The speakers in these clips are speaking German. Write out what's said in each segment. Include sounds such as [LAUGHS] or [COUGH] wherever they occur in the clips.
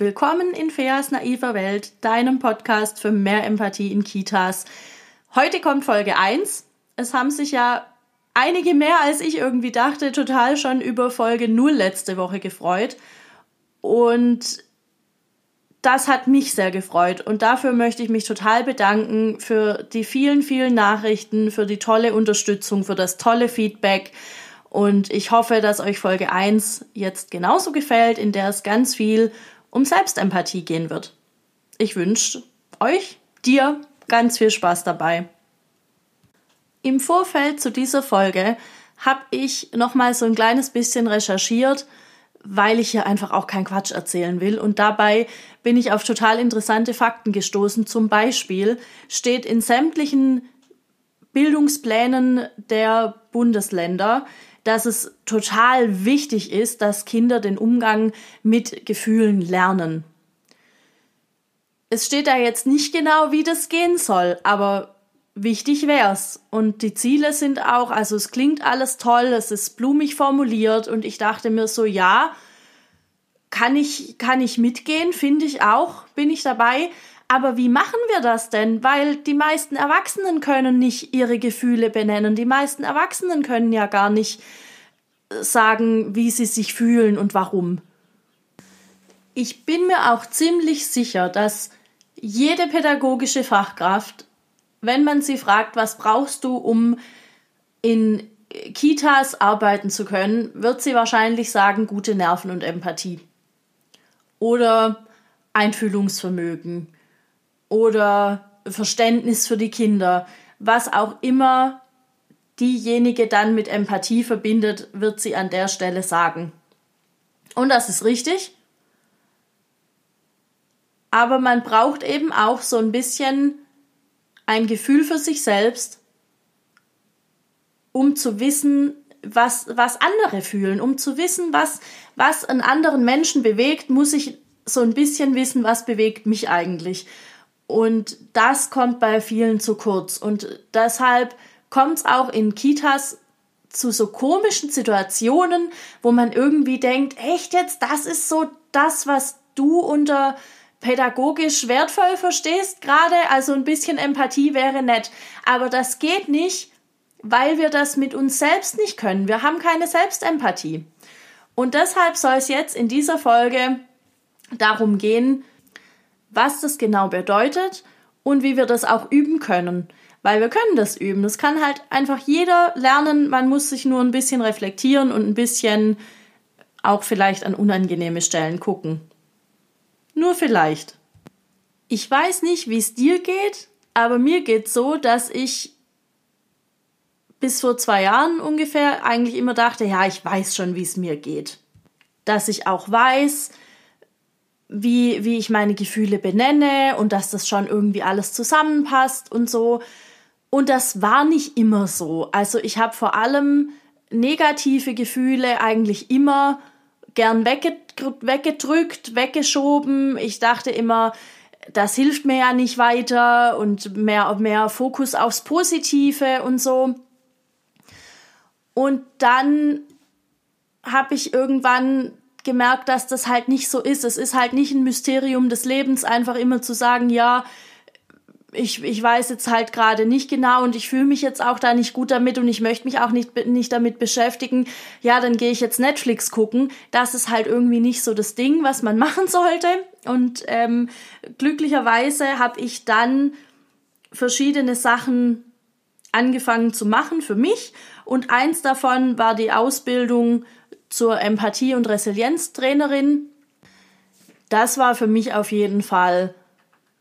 Willkommen in Feas naiver Welt, deinem Podcast für mehr Empathie in Kitas. Heute kommt Folge 1. Es haben sich ja einige mehr als ich irgendwie dachte, total schon über Folge 0 letzte Woche gefreut. Und das hat mich sehr gefreut und dafür möchte ich mich total bedanken für die vielen, vielen Nachrichten, für die tolle Unterstützung, für das tolle Feedback. Und ich hoffe, dass euch Folge 1 jetzt genauso gefällt, in der es ganz viel um Selbstempathie gehen wird. Ich wünsche euch, dir ganz viel Spaß dabei. Im Vorfeld zu dieser Folge habe ich noch mal so ein kleines bisschen recherchiert, weil ich hier einfach auch keinen Quatsch erzählen will. Und dabei bin ich auf total interessante Fakten gestoßen. Zum Beispiel steht in sämtlichen Bildungsplänen der Bundesländer, dass es total wichtig ist, dass Kinder den Umgang mit Gefühlen lernen. Es steht da jetzt nicht genau, wie das gehen soll, aber wichtig wär's. Und die Ziele sind auch, also es klingt alles toll, es ist blumig formuliert und ich dachte mir so, ja, kann ich, kann ich mitgehen, finde ich auch, bin ich dabei. Aber wie machen wir das denn? Weil die meisten Erwachsenen können nicht ihre Gefühle benennen. Die meisten Erwachsenen können ja gar nicht sagen, wie sie sich fühlen und warum. Ich bin mir auch ziemlich sicher, dass jede pädagogische Fachkraft wenn man sie fragt, was brauchst du, um in Kitas arbeiten zu können, wird sie wahrscheinlich sagen, gute Nerven und Empathie. Oder Einfühlungsvermögen. Oder Verständnis für die Kinder. Was auch immer diejenige dann mit Empathie verbindet, wird sie an der Stelle sagen. Und das ist richtig. Aber man braucht eben auch so ein bisschen ein Gefühl für sich selbst, um zu wissen, was, was andere fühlen, um zu wissen, was, was einen anderen Menschen bewegt, muss ich so ein bisschen wissen, was bewegt mich eigentlich. Und das kommt bei vielen zu kurz. Und deshalb kommt es auch in Kitas zu so komischen Situationen, wo man irgendwie denkt, echt jetzt, das ist so das, was du unter pädagogisch wertvoll verstehst gerade, also ein bisschen Empathie wäre nett. Aber das geht nicht, weil wir das mit uns selbst nicht können. Wir haben keine Selbstempathie. Und deshalb soll es jetzt in dieser Folge darum gehen, was das genau bedeutet und wie wir das auch üben können. Weil wir können das üben. Das kann halt einfach jeder lernen. Man muss sich nur ein bisschen reflektieren und ein bisschen auch vielleicht an unangenehme Stellen gucken. Nur vielleicht. Ich weiß nicht, wie es dir geht, aber mir geht so, dass ich bis vor zwei Jahren ungefähr eigentlich immer dachte, ja, ich weiß schon, wie es mir geht. Dass ich auch weiß, wie, wie ich meine Gefühle benenne und dass das schon irgendwie alles zusammenpasst und so. Und das war nicht immer so. Also ich habe vor allem negative Gefühle eigentlich immer gern weggedrückt, weggeschoben. Ich dachte immer, das hilft mir ja nicht weiter und mehr, mehr Fokus aufs Positive und so. Und dann habe ich irgendwann gemerkt, dass das halt nicht so ist. Es ist halt nicht ein Mysterium des Lebens, einfach immer zu sagen, ja, ich, ich weiß jetzt halt gerade nicht genau und ich fühle mich jetzt auch da nicht gut damit und ich möchte mich auch nicht, nicht damit beschäftigen, ja, dann gehe ich jetzt Netflix gucken. Das ist halt irgendwie nicht so das Ding, was man [LAUGHS] machen sollte. Und ähm, glücklicherweise habe ich dann verschiedene Sachen angefangen zu machen für mich und eins davon war die Ausbildung zur Empathie- und Resilienztrainerin. Das war für mich auf jeden Fall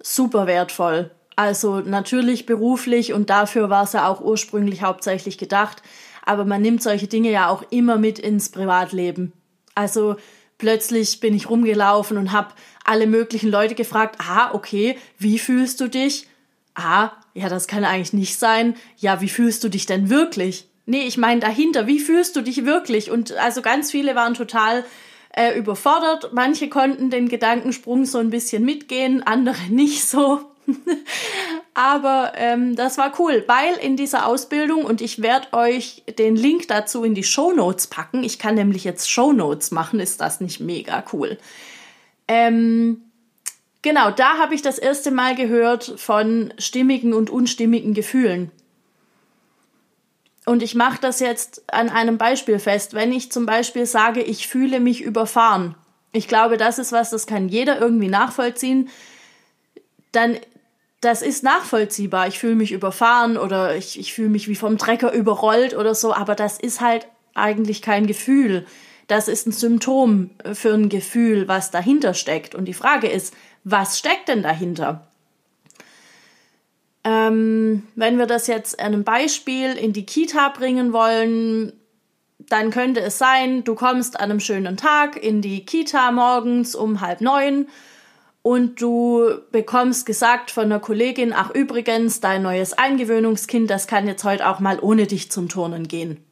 super wertvoll also natürlich beruflich und dafür war es ja auch ursprünglich hauptsächlich gedacht. Aber man nimmt solche Dinge ja auch immer mit ins Privatleben. Also plötzlich bin ich rumgelaufen und habe alle möglichen Leute gefragt, ah, okay, wie fühlst du dich? Ah, ja, das kann eigentlich nicht sein. Ja, wie fühlst du dich denn wirklich? Nee, ich meine dahinter, wie fühlst du dich wirklich? Und also ganz viele waren total äh, überfordert. Manche konnten den Gedankensprung so ein bisschen mitgehen, andere [LAUGHS] nicht so. [LAUGHS] Aber ähm, das war cool, weil in dieser Ausbildung, und ich werde euch den Link dazu in die Show Notes packen, ich kann nämlich jetzt Show Notes machen, ist das nicht mega cool. Ähm, genau, da habe ich das erste Mal gehört von stimmigen und unstimmigen Gefühlen. Und ich mache das jetzt an einem Beispiel fest. Wenn ich zum Beispiel sage, ich fühle mich überfahren, ich glaube, das ist was, das kann jeder irgendwie nachvollziehen, dann das ist nachvollziehbar. Ich fühle mich überfahren oder ich, ich fühle mich wie vom Trecker überrollt oder so, aber das ist halt eigentlich kein Gefühl. Das ist ein Symptom für ein Gefühl, was dahinter steckt. Und die Frage ist, was steckt denn dahinter? Ähm, wenn wir das jetzt einem Beispiel in die Kita bringen wollen, dann könnte es sein, du kommst an einem schönen Tag in die Kita morgens um halb neun und du bekommst gesagt von einer Kollegin, ach übrigens, dein neues Eingewöhnungskind, das kann jetzt heute auch mal ohne dich zum Turnen gehen.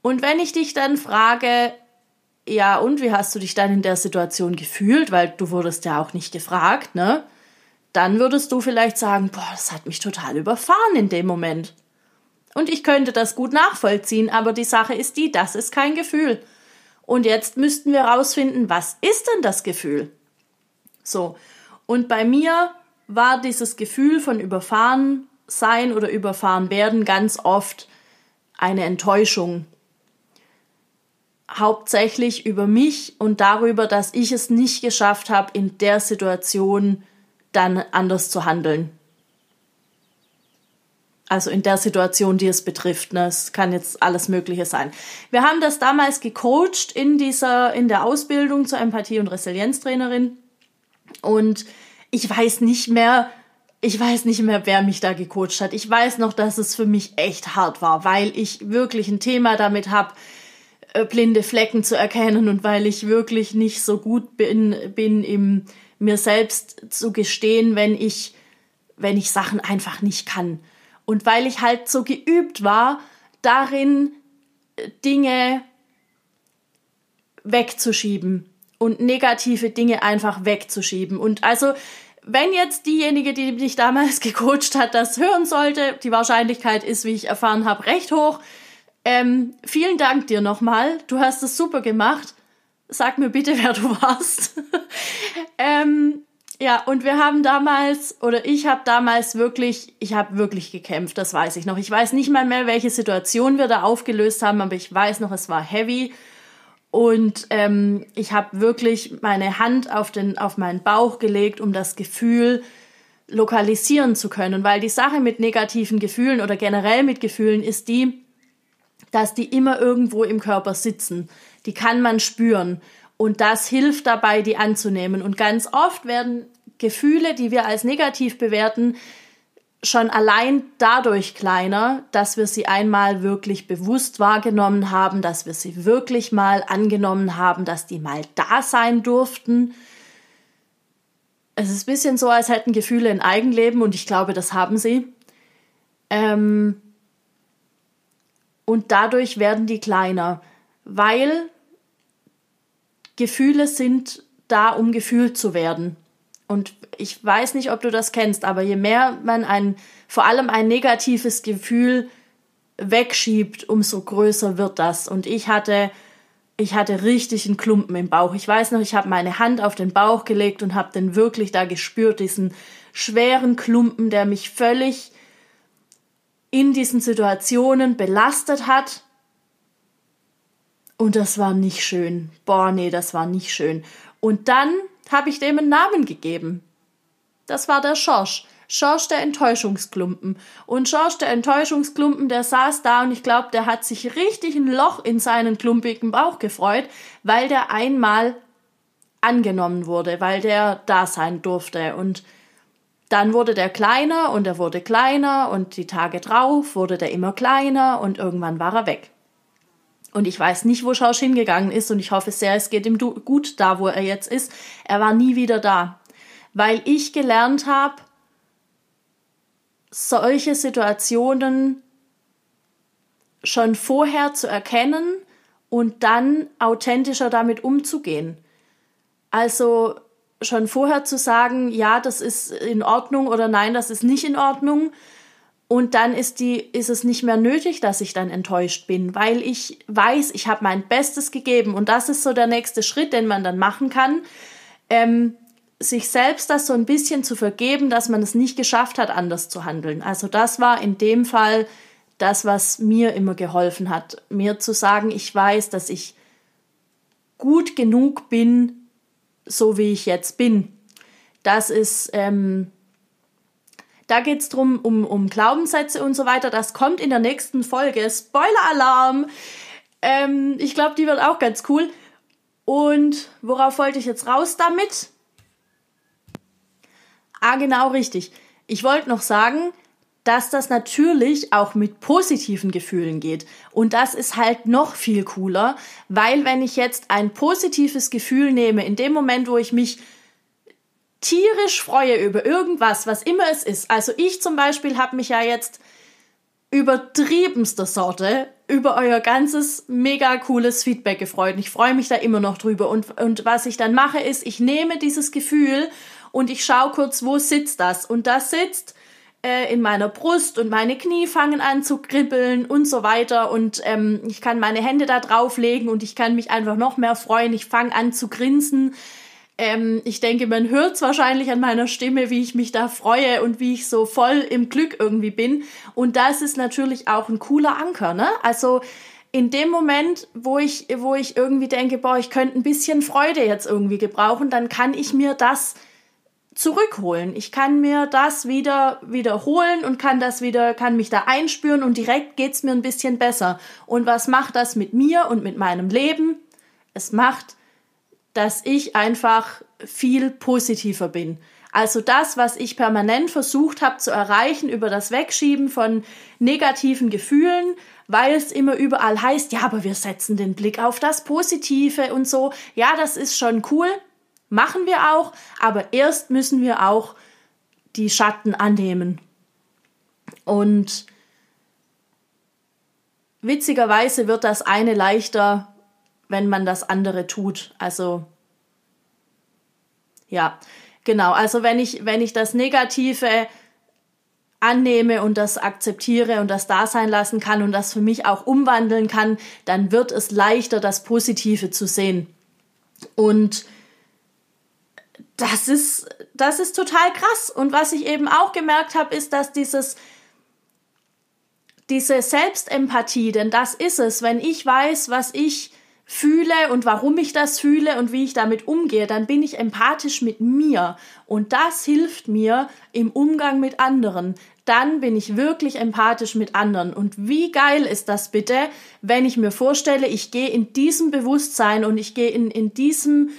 Und wenn ich dich dann frage, ja, und wie hast du dich dann in der Situation gefühlt, weil du wurdest ja auch nicht gefragt, ne? Dann würdest du vielleicht sagen, boah, das hat mich total überfahren in dem Moment. Und ich könnte das gut nachvollziehen, aber die Sache ist die, das ist kein Gefühl. Und jetzt müssten wir rausfinden, was ist denn das Gefühl? So. Und bei mir war dieses Gefühl von überfahren sein oder überfahren werden ganz oft eine Enttäuschung. Hauptsächlich über mich und darüber, dass ich es nicht geschafft habe, in der Situation dann anders zu handeln. Also in der Situation, die es betrifft. Ne? Es kann jetzt alles Mögliche sein. Wir haben das damals gecoacht in dieser, in der Ausbildung zur Empathie- und Resilienztrainerin. Und ich weiß nicht mehr, ich weiß nicht mehr, wer mich da gecoacht hat. Ich weiß noch, dass es für mich echt hart war, weil ich wirklich ein Thema damit habe, äh, blinde Flecken zu erkennen und weil ich wirklich nicht so gut bin, bin im mir selbst zu gestehen, wenn ich, wenn ich Sachen einfach nicht kann. Und weil ich halt so geübt war, darin Dinge wegzuschieben und negative Dinge einfach wegzuschieben. Und also, wenn jetzt diejenige, die mich damals [LAUGHS] gecoacht hat, das hören sollte, die Wahrscheinlichkeit ist, wie ich erfahren habe, recht hoch. Ähm, vielen Dank dir nochmal. Du hast es super gemacht. Sag mir bitte, wer du warst. [LAUGHS] ähm, ja, und wir haben damals, oder ich habe damals wirklich, ich habe wirklich gekämpft, das weiß ich noch. Ich weiß nicht mal mehr, welche Situation wir da aufgelöst haben, aber ich weiß noch, es war heavy. Und ähm, ich habe wirklich meine Hand auf, den, auf meinen Bauch gelegt, um das Gefühl lokalisieren zu können. Weil die Sache mit negativen Gefühlen oder generell mit Gefühlen ist die, dass die immer irgendwo im Körper sitzen die kann man spüren. Und das hilft dabei, die anzunehmen. Und ganz oft werden Gefühle, die wir als negativ bewerten, schon allein dadurch kleiner, dass wir sie einmal wirklich bewusst wahrgenommen haben, dass wir sie wirklich mal angenommen haben, dass die mal da sein durften. Es ist ein bisschen so, als hätten Gefühle ein Eigenleben und ich glaube, das haben sie. Ähm und dadurch werden die kleiner weil Gefühle sind da, um gefühlt zu werden. Und ich weiß nicht, ob du das kennst, aber je mehr man ein, vor allem ein negatives Gefühl wegschiebt, umso größer wird das. Und ich hatte, ich hatte richtig einen Klumpen im Bauch. Ich weiß noch, ich habe meine Hand auf den Bauch gelegt und habe den wirklich da gespürt, diesen schweren Klumpen, der mich völlig in diesen Situationen belastet hat und das war nicht schön. Boah, nee, das war nicht schön. Und dann habe ich dem einen Namen gegeben. Das war der Schorsch. Schorsch der Enttäuschungsklumpen. Und Schorsch der Enttäuschungsklumpen, der saß da und ich glaube, der hat sich richtig ein Loch in seinen klumpigen Bauch gefreut, weil der einmal angenommen wurde, weil der da sein durfte. Und dann wurde der kleiner und er wurde kleiner und die Tage drauf wurde der immer kleiner und irgendwann war er weg. Und ich weiß nicht, wo Schausch hingegangen ist und ich hoffe sehr, es geht ihm gut da, wo er jetzt ist. Er war nie wieder da, weil ich gelernt habe, solche Situationen schon vorher zu erkennen und dann authentischer damit umzugehen. Also schon vorher zu sagen, ja, das ist in Ordnung oder nein, das ist nicht in Ordnung Und dann ist, die, ist es nicht mehr nötig, dass ich dann enttäuscht bin, weil ich weiß, ich habe mein Bestes gegeben. Und das ist so der nächste Schritt, den man dann machen kann, ähm, sich selbst das so ein bisschen zu vergeben, dass man es nicht geschafft hat, anders zu handeln. Also das war in dem Fall das, was mir immer geholfen hat, mir zu sagen, ich weiß, dass ich gut genug bin, so wie ich jetzt bin. Das ist ähm, da geht es darum, um, um Glaubenssätze und so weiter. Das kommt in der nächsten Folge. Spoiler-Alarm! Ähm, ich glaube, die wird auch ganz cool. Und worauf wollte ich jetzt raus damit? Ah, genau richtig. Ich wollte noch sagen, dass das natürlich auch mit positiven Gefühlen geht. Und das ist halt noch viel cooler, weil wenn ich jetzt ein positives Gefühl nehme, in dem Moment, wo ich mich tierisch freue über irgendwas, was immer es ist. Also ich zum Beispiel habe mich ja jetzt übertriebenster Sorte über euer ganzes mega cooles Feedback gefreut. Ich freue mich da immer noch drüber. Und, und was ich dann mache, ist, ich nehme dieses Gefühl und ich schaue kurz, wo sitzt das? Und das sitzt äh, in meiner Brust und meine Knie fangen an zu kribbeln und so weiter. Und ähm, ich kann meine Hände da drauflegen und ich kann mich einfach noch mehr freuen. Ich fange an zu grinsen. Ähm, ich denke, man hört es wahrscheinlich an meiner Stimme, wie ich mich da freue und wie ich so voll im Glück irgendwie bin. Und das ist natürlich auch ein cooler Anker, ne? Also in dem Moment, wo ich, wo ich irgendwie denke, boah, ich könnte ein bisschen Freude jetzt irgendwie gebrauchen, dann kann ich mir das zurückholen. Ich kann mir das wieder wiederholen und kann das wieder, kann mich da einspüren und direkt geht's mir ein bisschen besser. Und was macht das mit mir und mit meinem Leben? Es macht dass ich einfach viel positiver bin. Also das, was ich permanent versucht habe zu erreichen über das Wegschieben von negativen Gefühlen, weil es immer überall heißt, ja, aber wir setzen den Blick auf das Positive und so. Ja, das ist schon cool, machen wir auch, aber erst müssen wir auch die Schatten annehmen. Und witzigerweise wird das eine leichter, wenn man das andere tut. Also ja, genau. Also wenn ich, wenn ich das Negative annehme und das akzeptiere und das da sein lassen kann und das für mich auch umwandeln kann, dann wird es leichter, das Positive zu sehen. Und das ist, das ist total krass. Und was ich eben auch gemerkt habe, ist, dass dieses, diese Selbstempathie, denn das ist es, wenn ich weiß, was ich fühle und warum ich das fühle und wie ich damit umgehe, dann bin ich empathisch mit mir. Und das hilft mir im Umgang mit anderen. Dann bin ich wirklich empathisch mit anderen. Und wie geil ist das bitte, wenn ich mir vorstelle, ich gehe in diesem Bewusstsein und ich gehe in, in, diesem,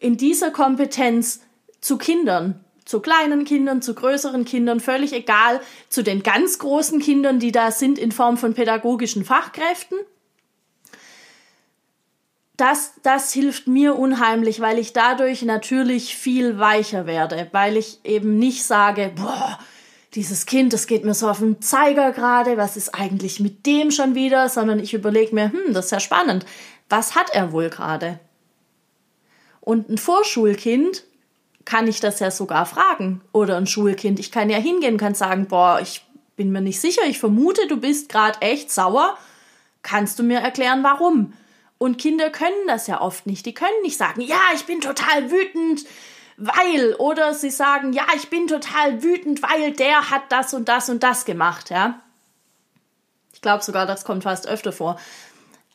in dieser Kompetenz zu Kindern zu kleinen Kindern, zu größeren Kindern, völlig egal, zu den ganz großen Kindern, die da sind in Form von pädagogischen Fachkräften das, das hilft mir unheimlich, weil ich dadurch natürlich viel weicher werde, weil ich eben nicht sage, boah, dieses Kind, das geht mir so auf den Zeiger gerade, was ist eigentlich mit dem schon wieder, sondern ich überlege mir, hm, das ist ja spannend, was hat er wohl gerade? Und ein Vorschulkind kann ich das ja sogar fragen. Oder ein Schulkind, ich kann ja hingehen, kann sagen, boah, ich bin mir nicht sicher, ich vermute, du bist gerade echt sauer. Kannst du mir erklären, warum? Und Kinder können das ja oft nicht. Die können nicht sagen, ja, ich bin total wütend, weil, oder sie sagen, ja, ich bin total wütend, weil der hat das und das und das gemacht, ja. Ich glaube sogar, das kommt fast öfter vor.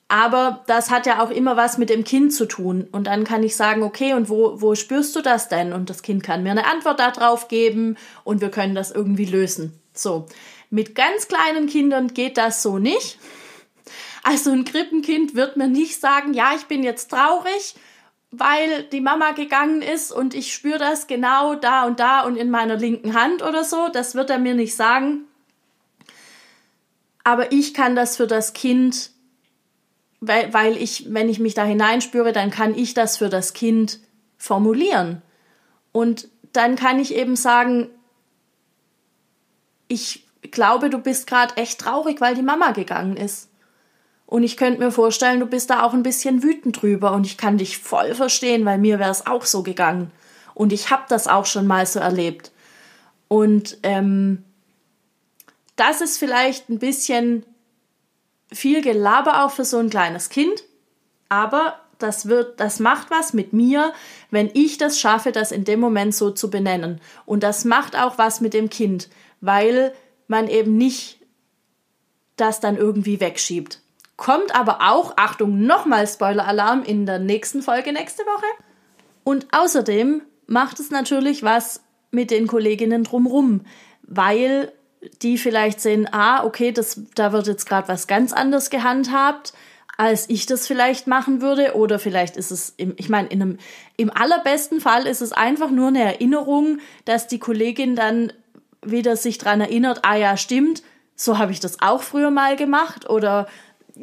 Aber das hat ja auch immer was mit dem Kind zu tun. Und dann kann ich sagen, okay, und wo, wo spürst du das denn? Und das Kind kann mir eine Antwort darauf geben und wir können das irgendwie lösen. So. Mit ganz kleinen Kindern geht das so nicht. Also ein Krippenkind wird mir nicht sagen, ja, ich bin jetzt traurig, weil die Mama gegangen ist und ich spüre das genau da und da und in meiner linken Hand oder so. Das wird er mir nicht sagen. Aber ich kann das für das Kind, weil, weil ich, wenn ich mich da hineinspüre, dann kann ich das für das Kind formulieren. Und dann kann ich eben sagen, ich glaube, du bist gerade echt traurig, weil die Mama gegangen ist. Und ich könnte mir vorstellen, du bist da auch ein bisschen wütend drüber und ich kann dich voll verstehen, weil mir wäre es auch so gegangen. Und ich habe das auch schon mal so erlebt. Und ähm, das ist vielleicht ein bisschen viel Gelaber auch für so ein kleines Kind, aber das wird, das macht was mit mir, wenn ich das schaffe, das in dem Moment so zu benennen. Und das macht auch was mit dem Kind, weil man eben nicht das dann irgendwie wegschiebt. Kommt aber auch, Achtung, nochmal Spoiler-Alarm in der nächsten Folge nächste Woche. Und außerdem macht es natürlich was mit den Kolleginnen drumrum, weil die vielleicht sehen, ah, okay, das, da wird jetzt gerade was ganz anderes gehandhabt, als ich das vielleicht machen würde. Oder vielleicht ist es, im, ich meine, im allerbesten Fall ist es einfach nur eine Erinnerung, dass die Kollegin dann wieder sich dran erinnert, ah ja, stimmt, so habe ich das auch früher mal gemacht. Oder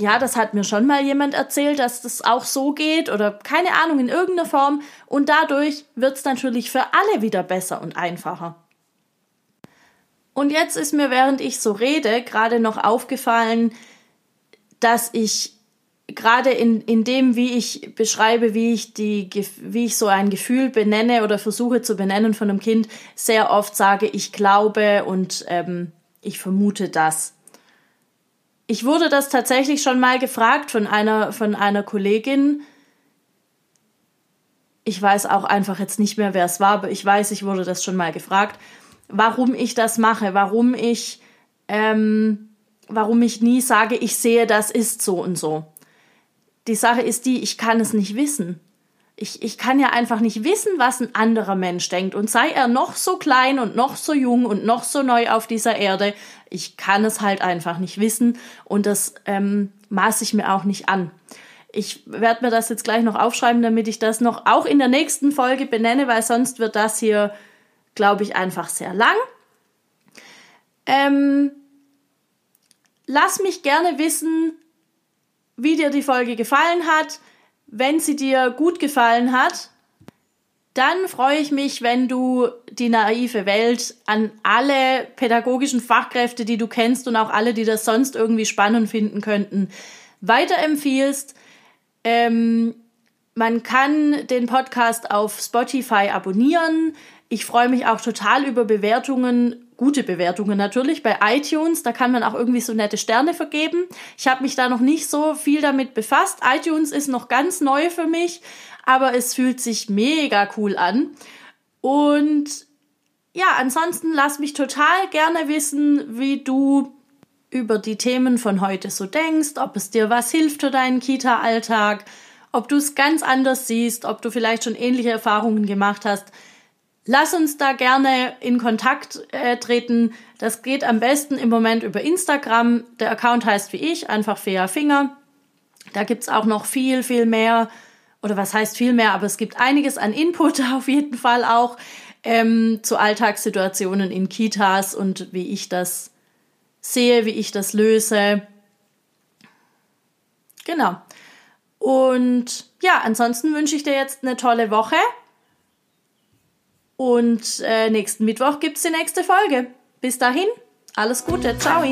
ja, das hat mir schon mal jemand erzählt, dass das auch so geht. Oder keine Ahnung, in irgendeiner Form. Und dadurch wird es natürlich für alle wieder besser und einfacher. Und jetzt ist mir, während ich so rede, gerade noch aufgefallen, dass ich gerade in, in dem, wie ich beschreibe, wie ich, die, wie ich so ein Gefühl benenne oder versuche zu benennen von einem Kind, sehr oft sage, ich glaube und ähm, ich vermute das. Ich wurde das tatsächlich schon mal gefragt von einer, von einer Kollegin. Ich weiß auch einfach jetzt nicht mehr, wer es war, aber ich weiß, ich wurde das schon mal gefragt warum ich das mache, warum ich, ähm, warum ich nie sage, ich sehe, das ist so und so. Die Sache ist die, ich kann es nicht wissen. Ich, ich kann ja einfach nicht wissen, was ein anderer Mensch denkt. Und sei er noch so klein und noch so jung und noch so neu auf dieser Erde, ich kann es halt einfach nicht wissen. Und das ähm, maße ich mir auch nicht an. Ich werde mir das jetzt gleich noch aufschreiben, damit ich das noch auch in der nächsten Folge benenne, weil sonst wird das hier glaube ich, einfach sehr lang. Ähm, lass mich gerne wissen, wie dir die Folge gefallen hat. Wenn sie dir gut gefallen hat, dann freue ich mich, wenn du die naive Welt an alle pädagogischen Fachkräfte, die du kennst und auch alle, die das sonst irgendwie spannend finden könnten, weiterempfiehlst. Ähm, man kann den Podcast auf Spotify abonnieren. Ich freue mich auch total über Bewertungen, gute Bewertungen natürlich bei iTunes. Da kann man auch irgendwie so nette Sterne vergeben. Ich habe mich da noch nicht so viel damit befasst. iTunes ist noch ganz neu für mich, aber es fühlt sich mega cool an. Und ja, ansonsten lass mich total gerne wissen, wie du über die Themen von heute so denkst, ob es dir was hilft für deinen Kita-Alltag, ob du es ganz anders siehst, ob du vielleicht schon ähnliche Erfahrungen gemacht hast. Lass uns da gerne in Kontakt äh, treten. Das geht am besten im Moment über Instagram. Der Account heißt wie ich, einfach Fea Finger. Da gibt's auch noch viel, viel mehr. Oder was heißt viel mehr, aber es gibt einiges an Input [LAUGHS] auf jeden Fall auch ähm, zu Alltagssituationen in Kitas und wie ich das sehe, wie ich das löse. Genau. Und ja, ansonsten wünsche ich dir jetzt eine tolle Woche. Und äh, nächsten Mittwoch gibt es die nächste Folge. Bis dahin, alles Gute, ciao.